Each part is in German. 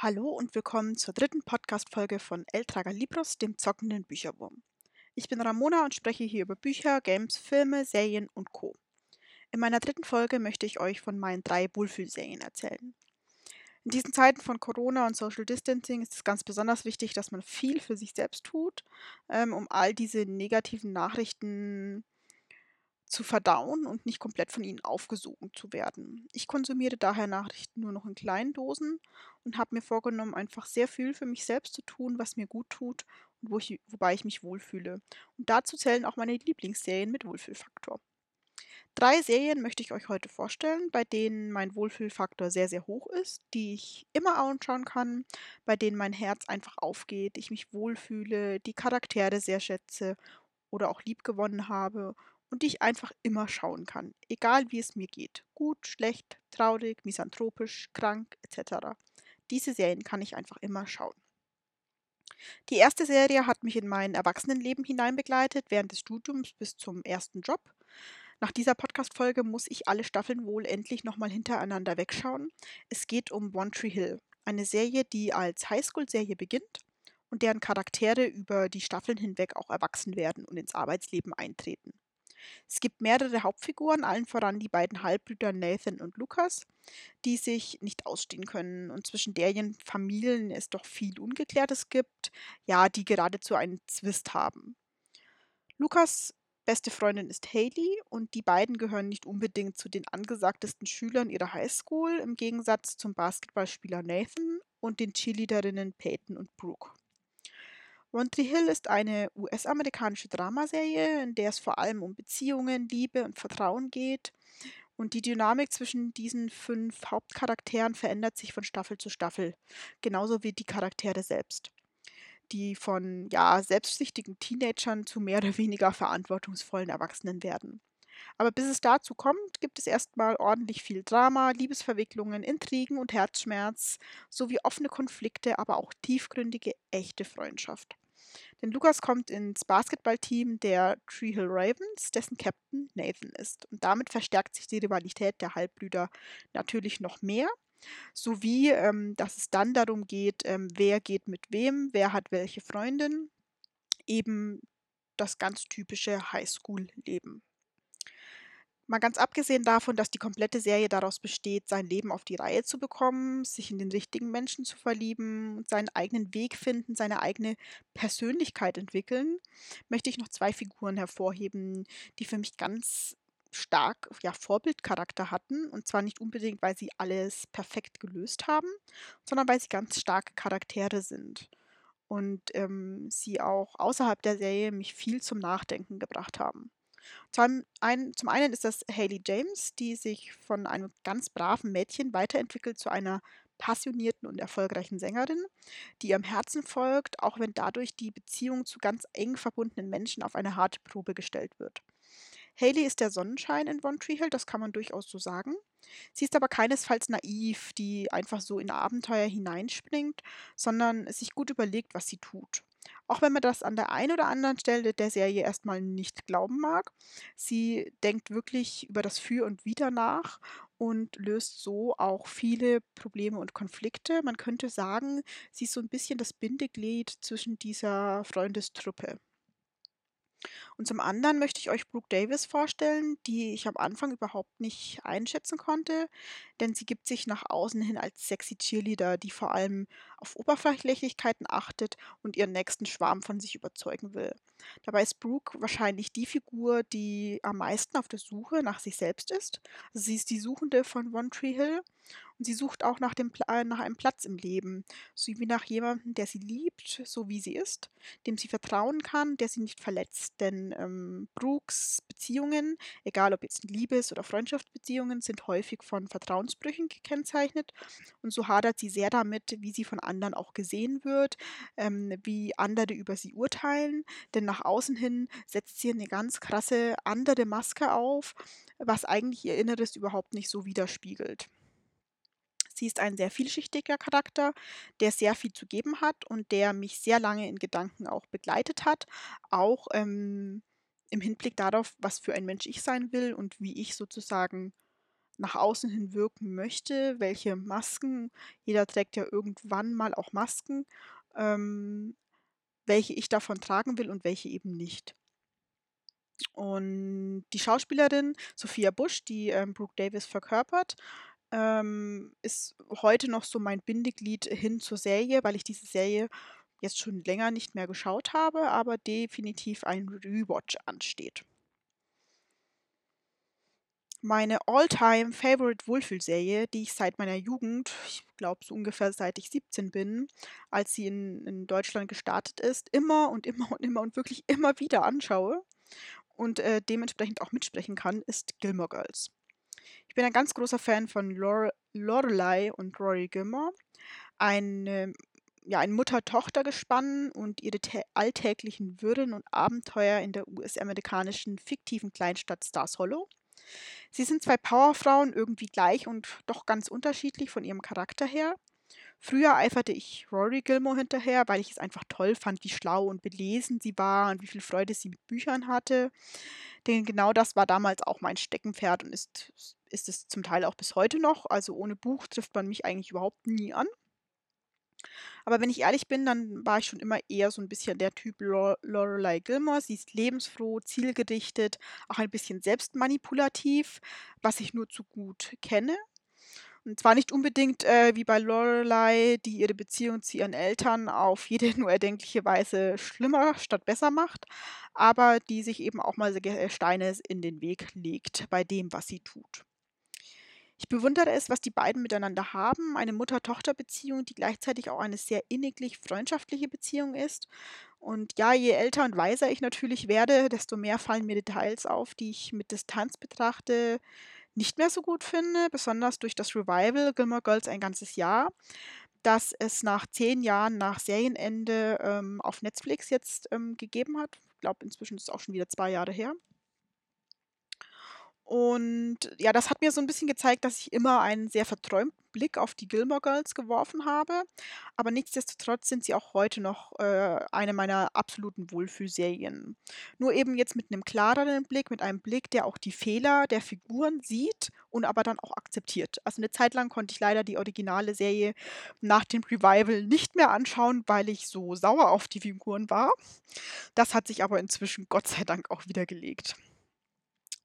Hallo und willkommen zur dritten Podcast-Folge von El Traga Libros, dem zockenden Bücherwurm. Ich bin Ramona und spreche hier über Bücher, Games, Filme, Serien und Co. In meiner dritten Folge möchte ich euch von meinen drei Wohlfühlserien erzählen. In diesen Zeiten von Corona und Social Distancing ist es ganz besonders wichtig, dass man viel für sich selbst tut, ähm, um all diese negativen Nachrichten zu verdauen und nicht komplett von ihnen aufgesogen zu werden. Ich konsumiere daher Nachrichten nur noch in kleinen Dosen und habe mir vorgenommen, einfach sehr viel für mich selbst zu tun, was mir gut tut und wo ich, wobei ich mich wohlfühle. Und dazu zählen auch meine Lieblingsserien mit Wohlfühlfaktor. Drei Serien möchte ich euch heute vorstellen, bei denen mein Wohlfühlfaktor sehr, sehr hoch ist, die ich immer anschauen kann, bei denen mein Herz einfach aufgeht, ich mich wohlfühle, die Charaktere sehr schätze oder auch lieb gewonnen habe und die ich einfach immer schauen kann, egal wie es mir geht. Gut, schlecht, traurig, misanthropisch, krank etc. Diese Serien kann ich einfach immer schauen. Die erste Serie hat mich in mein Erwachsenenleben hineinbegleitet, während des Studiums bis zum ersten Job. Nach dieser Podcast-Folge muss ich alle Staffeln wohl endlich nochmal hintereinander wegschauen. Es geht um One Tree Hill, eine Serie, die als Highschool-Serie beginnt und deren Charaktere über die Staffeln hinweg auch erwachsen werden und ins Arbeitsleben eintreten. Es gibt mehrere Hauptfiguren, allen voran die beiden Halbbrüder Nathan und Lukas, die sich nicht ausstehen können und zwischen deren Familien es doch viel Ungeklärtes gibt, ja, die geradezu einen Zwist haben. Lukas beste Freundin ist Haley und die beiden gehören nicht unbedingt zu den angesagtesten Schülern ihrer Highschool, im Gegensatz zum Basketballspieler Nathan und den Cheerleaderinnen Peyton und Brooke. One Tree Hill ist eine US-amerikanische Dramaserie, in der es vor allem um Beziehungen, Liebe und Vertrauen geht. Und die Dynamik zwischen diesen fünf Hauptcharakteren verändert sich von Staffel zu Staffel, genauso wie die Charaktere selbst, die von ja, selbstsüchtigen Teenagern zu mehr oder weniger verantwortungsvollen Erwachsenen werden. Aber bis es dazu kommt, gibt es erstmal ordentlich viel Drama, Liebesverwicklungen, Intrigen und Herzschmerz sowie offene Konflikte, aber auch tiefgründige, echte Freundschaft. Denn Lukas kommt ins Basketballteam der Tree Hill Ravens, dessen Captain Nathan ist. Und damit verstärkt sich die Rivalität der Halbbrüder natürlich noch mehr. Sowie, ähm, dass es dann darum geht, ähm, wer geht mit wem, wer hat welche Freundin. Eben das ganz typische Highschool-Leben. Mal ganz abgesehen davon, dass die komplette Serie daraus besteht, sein Leben auf die Reihe zu bekommen, sich in den richtigen Menschen zu verlieben und seinen eigenen Weg finden, seine eigene Persönlichkeit entwickeln, möchte ich noch zwei Figuren hervorheben, die für mich ganz stark ja, Vorbildcharakter hatten. Und zwar nicht unbedingt, weil sie alles perfekt gelöst haben, sondern weil sie ganz starke Charaktere sind. Und ähm, sie auch außerhalb der Serie mich viel zum Nachdenken gebracht haben. Zum einen, zum einen ist das Hayley James, die sich von einem ganz braven Mädchen weiterentwickelt zu einer passionierten und erfolgreichen Sängerin, die ihrem Herzen folgt, auch wenn dadurch die Beziehung zu ganz eng verbundenen Menschen auf eine harte Probe gestellt wird. Hayley ist der Sonnenschein in One Tree Hill, das kann man durchaus so sagen. Sie ist aber keinesfalls naiv, die einfach so in Abenteuer hineinspringt, sondern sich gut überlegt, was sie tut. Auch wenn man das an der einen oder anderen Stelle der Serie erstmal nicht glauben mag. Sie denkt wirklich über das Für und Wider nach und löst so auch viele Probleme und Konflikte. Man könnte sagen, sie ist so ein bisschen das Bindeglied zwischen dieser Freundestruppe. Und zum anderen möchte ich euch Brooke Davis vorstellen, die ich am Anfang überhaupt nicht einschätzen konnte, denn sie gibt sich nach außen hin als sexy Cheerleader, die vor allem auf Oberflächlichkeiten achtet und ihren nächsten Schwarm von sich überzeugen will. Dabei ist Brooke wahrscheinlich die Figur, die am meisten auf der Suche nach sich selbst ist. Also sie ist die Suchende von One Tree Hill und sie sucht auch nach, dem, äh, nach einem Platz im Leben, sowie nach jemandem, der sie liebt, so wie sie ist, dem sie vertrauen kann, der sie nicht verletzt. Denn ähm, Brooks Beziehungen, egal ob jetzt Liebes- oder Freundschaftsbeziehungen, sind häufig von Vertrauensbrüchen gekennzeichnet. Und so hadert sie sehr damit, wie sie von anderen auch gesehen wird, ähm, wie andere über sie urteilen. Denn nach außen hin setzt sie eine ganz krasse andere Maske auf, was eigentlich ihr Inneres überhaupt nicht so widerspiegelt. Sie ist ein sehr vielschichtiger Charakter, der sehr viel zu geben hat und der mich sehr lange in Gedanken auch begleitet hat, auch ähm, im Hinblick darauf, was für ein Mensch ich sein will und wie ich sozusagen nach außen hin wirken möchte, welche Masken, jeder trägt ja irgendwann mal auch Masken, ähm, welche ich davon tragen will und welche eben nicht. Und die Schauspielerin Sophia Bush, die ähm, Brooke Davis verkörpert, ähm, ist heute noch so mein Bindeglied hin zur Serie, weil ich diese Serie jetzt schon länger nicht mehr geschaut habe, aber definitiv ein Rewatch ansteht. Meine all-time favorite Wohlfühlserie, die ich seit meiner Jugend, ich glaube so ungefähr seit ich 17 bin, als sie in, in Deutschland gestartet ist, immer und immer und immer und wirklich immer wieder anschaue und äh, dementsprechend auch mitsprechen kann, ist Gilmore Girls. Ich bin ein ganz großer Fan von Lore Lorelei und Rory Gilmore. Ein, ja, ein Mutter-Tochter-Gespann und ihre alltäglichen Würden und Abenteuer in der US-amerikanischen fiktiven Kleinstadt Stars Hollow. Sie sind zwei Powerfrauen, irgendwie gleich und doch ganz unterschiedlich von ihrem Charakter her. Früher eiferte ich Rory Gilmore hinterher, weil ich es einfach toll fand, wie schlau und belesen sie war und wie viel Freude sie mit Büchern hatte. Denn genau das war damals auch mein Steckenpferd und ist, ist es zum Teil auch bis heute noch. Also ohne Buch trifft man mich eigentlich überhaupt nie an. Aber wenn ich ehrlich bin, dann war ich schon immer eher so ein bisschen der Typ Lorelei Gilmore. Sie ist lebensfroh, zielgerichtet, auch ein bisschen selbstmanipulativ, was ich nur zu gut kenne. Und zwar nicht unbedingt äh, wie bei Lorelei, die ihre Beziehung zu ihren Eltern auf jede nur erdenkliche Weise schlimmer statt besser macht, aber die sich eben auch mal Steine in den Weg legt bei dem, was sie tut. Ich bewundere es, was die beiden miteinander haben. Eine Mutter-Tochter-Beziehung, die gleichzeitig auch eine sehr inniglich freundschaftliche Beziehung ist. Und ja, je älter und weiser ich natürlich werde, desto mehr fallen mir Details auf, die ich mit Distanz betrachte, nicht mehr so gut finde, besonders durch das Revival Gilmore Girls ein ganzes Jahr, das es nach zehn Jahren nach Serienende ähm, auf Netflix jetzt ähm, gegeben hat. Ich glaube, inzwischen ist es auch schon wieder zwei Jahre her. Und ja, das hat mir so ein bisschen gezeigt, dass ich immer einen sehr verträumten Blick auf die Gilmore Girls geworfen habe. Aber nichtsdestotrotz sind sie auch heute noch äh, eine meiner absoluten Wohlfühlserien. Nur eben jetzt mit einem klareren Blick, mit einem Blick, der auch die Fehler der Figuren sieht und aber dann auch akzeptiert. Also eine Zeit lang konnte ich leider die originale Serie nach dem Revival nicht mehr anschauen, weil ich so sauer auf die Figuren war. Das hat sich aber inzwischen Gott sei Dank auch wieder gelegt.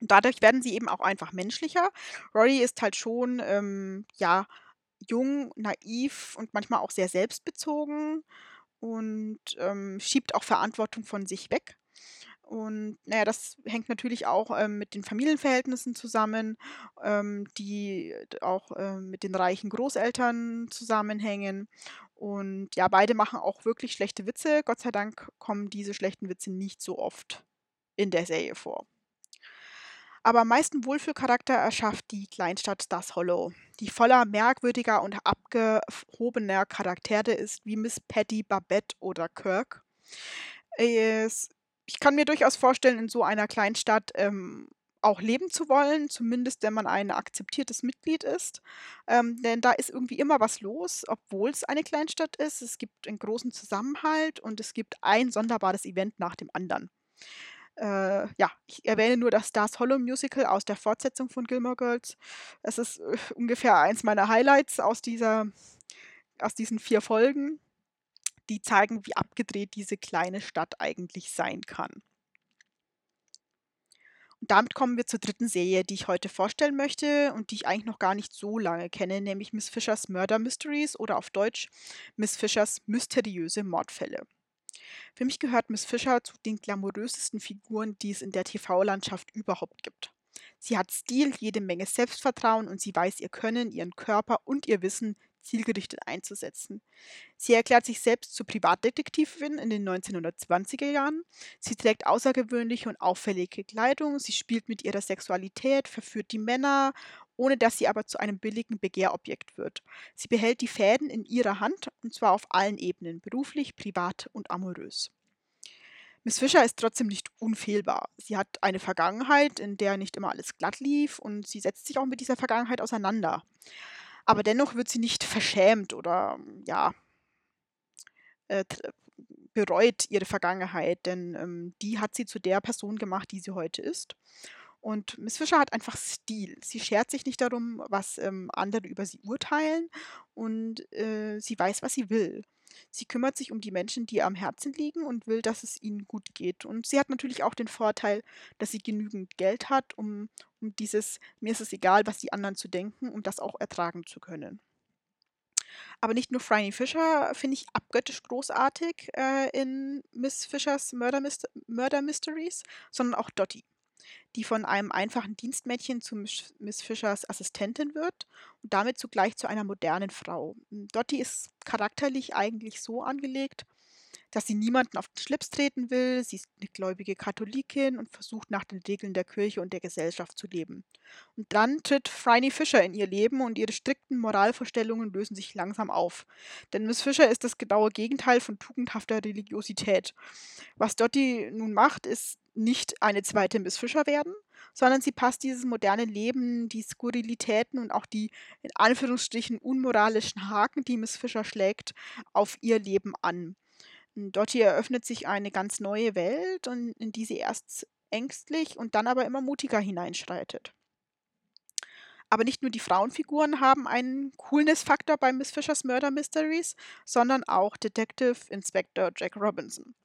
Und dadurch werden sie eben auch einfach menschlicher. Rory ist halt schon, ähm, ja, jung, naiv und manchmal auch sehr selbstbezogen und ähm, schiebt auch Verantwortung von sich weg. Und naja, das hängt natürlich auch ähm, mit den Familienverhältnissen zusammen, ähm, die auch ähm, mit den reichen Großeltern zusammenhängen. Und ja, beide machen auch wirklich schlechte Witze. Gott sei Dank kommen diese schlechten Witze nicht so oft in der Serie vor. Aber am meisten Wohlfühlcharakter erschafft die Kleinstadt Stars Hollow, die voller merkwürdiger und abgehobener Charaktere ist, wie Miss Patty, Babette oder Kirk. Es, ich kann mir durchaus vorstellen, in so einer Kleinstadt ähm, auch leben zu wollen, zumindest wenn man ein akzeptiertes Mitglied ist. Ähm, denn da ist irgendwie immer was los, obwohl es eine Kleinstadt ist. Es gibt einen großen Zusammenhalt und es gibt ein sonderbares Event nach dem anderen. Äh, ja, ich erwähne nur das Stars Hollow Musical aus der Fortsetzung von Gilmore Girls. Es ist äh, ungefähr eins meiner Highlights aus dieser, aus diesen vier Folgen, die zeigen, wie abgedreht diese kleine Stadt eigentlich sein kann. Und damit kommen wir zur dritten Serie, die ich heute vorstellen möchte und die ich eigentlich noch gar nicht so lange kenne, nämlich Miss Fishers Murder Mysteries oder auf Deutsch Miss Fishers mysteriöse Mordfälle. Für mich gehört Miss Fisher zu den glamourösesten Figuren, die es in der TV-Landschaft überhaupt gibt. Sie hat Stil, jede Menge Selbstvertrauen und sie weiß ihr Können, ihren Körper und ihr Wissen zielgerichtet einzusetzen. Sie erklärt sich selbst zur Privatdetektivin in den 1920er Jahren. Sie trägt außergewöhnliche und auffällige Kleidung. Sie spielt mit ihrer Sexualität, verführt die Männer ohne dass sie aber zu einem billigen Begehrobjekt wird. Sie behält die Fäden in ihrer Hand und zwar auf allen Ebenen, beruflich, privat und amorös. Miss Fischer ist trotzdem nicht unfehlbar. Sie hat eine Vergangenheit, in der nicht immer alles glatt lief und sie setzt sich auch mit dieser Vergangenheit auseinander. Aber dennoch wird sie nicht verschämt oder ja äh, bereut ihre Vergangenheit, denn ähm, die hat sie zu der Person gemacht, die sie heute ist. Und Miss Fisher hat einfach Stil. Sie schert sich nicht darum, was ähm, andere über sie urteilen und äh, sie weiß, was sie will. Sie kümmert sich um die Menschen, die ihr am Herzen liegen und will, dass es ihnen gut geht. Und sie hat natürlich auch den Vorteil, dass sie genügend Geld hat, um, um dieses mir ist es egal, was die anderen zu denken, um das auch ertragen zu können. Aber nicht nur Franny Fisher finde ich abgöttisch großartig äh, in Miss Fishers Murder, Myst Murder Mysteries, sondern auch Dottie die von einem einfachen Dienstmädchen zu Miss Fischers Assistentin wird und damit zugleich zu einer modernen Frau. Dottie ist charakterlich eigentlich so angelegt, dass sie niemanden auf den Schlips treten will. Sie ist eine gläubige Katholikin und versucht nach den Regeln der Kirche und der Gesellschaft zu leben. Und dann tritt Franny Fisher in ihr Leben und ihre strikten Moralvorstellungen lösen sich langsam auf. Denn Miss Fisher ist das genaue Gegenteil von tugendhafter Religiosität. Was Dottie nun macht, ist nicht eine zweite Miss Fisher werden, sondern sie passt dieses moderne Leben, die Skurrilitäten und auch die in Anführungsstrichen unmoralischen Haken, die Miss Fisher schlägt, auf ihr Leben an. Dottie eröffnet sich eine ganz neue Welt, in die sie erst ängstlich und dann aber immer mutiger hineinschreitet. Aber nicht nur die Frauenfiguren haben einen Coolness-Faktor bei Miss Fishers Murder Mysteries, sondern auch Detective Inspector Jack Robinson.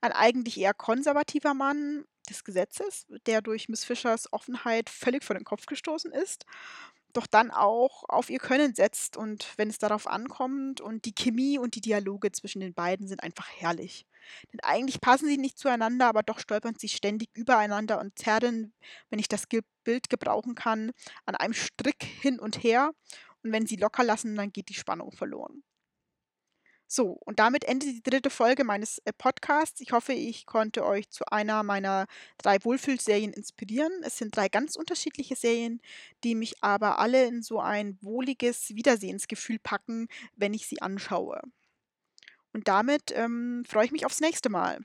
Ein eigentlich eher konservativer Mann des Gesetzes, der durch Miss Fishers Offenheit völlig vor den Kopf gestoßen ist doch dann auch auf ihr Können setzt und wenn es darauf ankommt und die Chemie und die Dialoge zwischen den beiden sind einfach herrlich. Denn eigentlich passen sie nicht zueinander, aber doch stolpern sie ständig übereinander und zerren, wenn ich das Bild gebrauchen kann, an einem Strick hin und her. Und wenn sie locker lassen, dann geht die Spannung verloren. So, und damit endet die dritte Folge meines äh, Podcasts. Ich hoffe, ich konnte euch zu einer meiner drei Wohlfühlserien inspirieren. Es sind drei ganz unterschiedliche Serien, die mich aber alle in so ein wohliges Wiedersehensgefühl packen, wenn ich sie anschaue. Und damit ähm, freue ich mich aufs nächste Mal.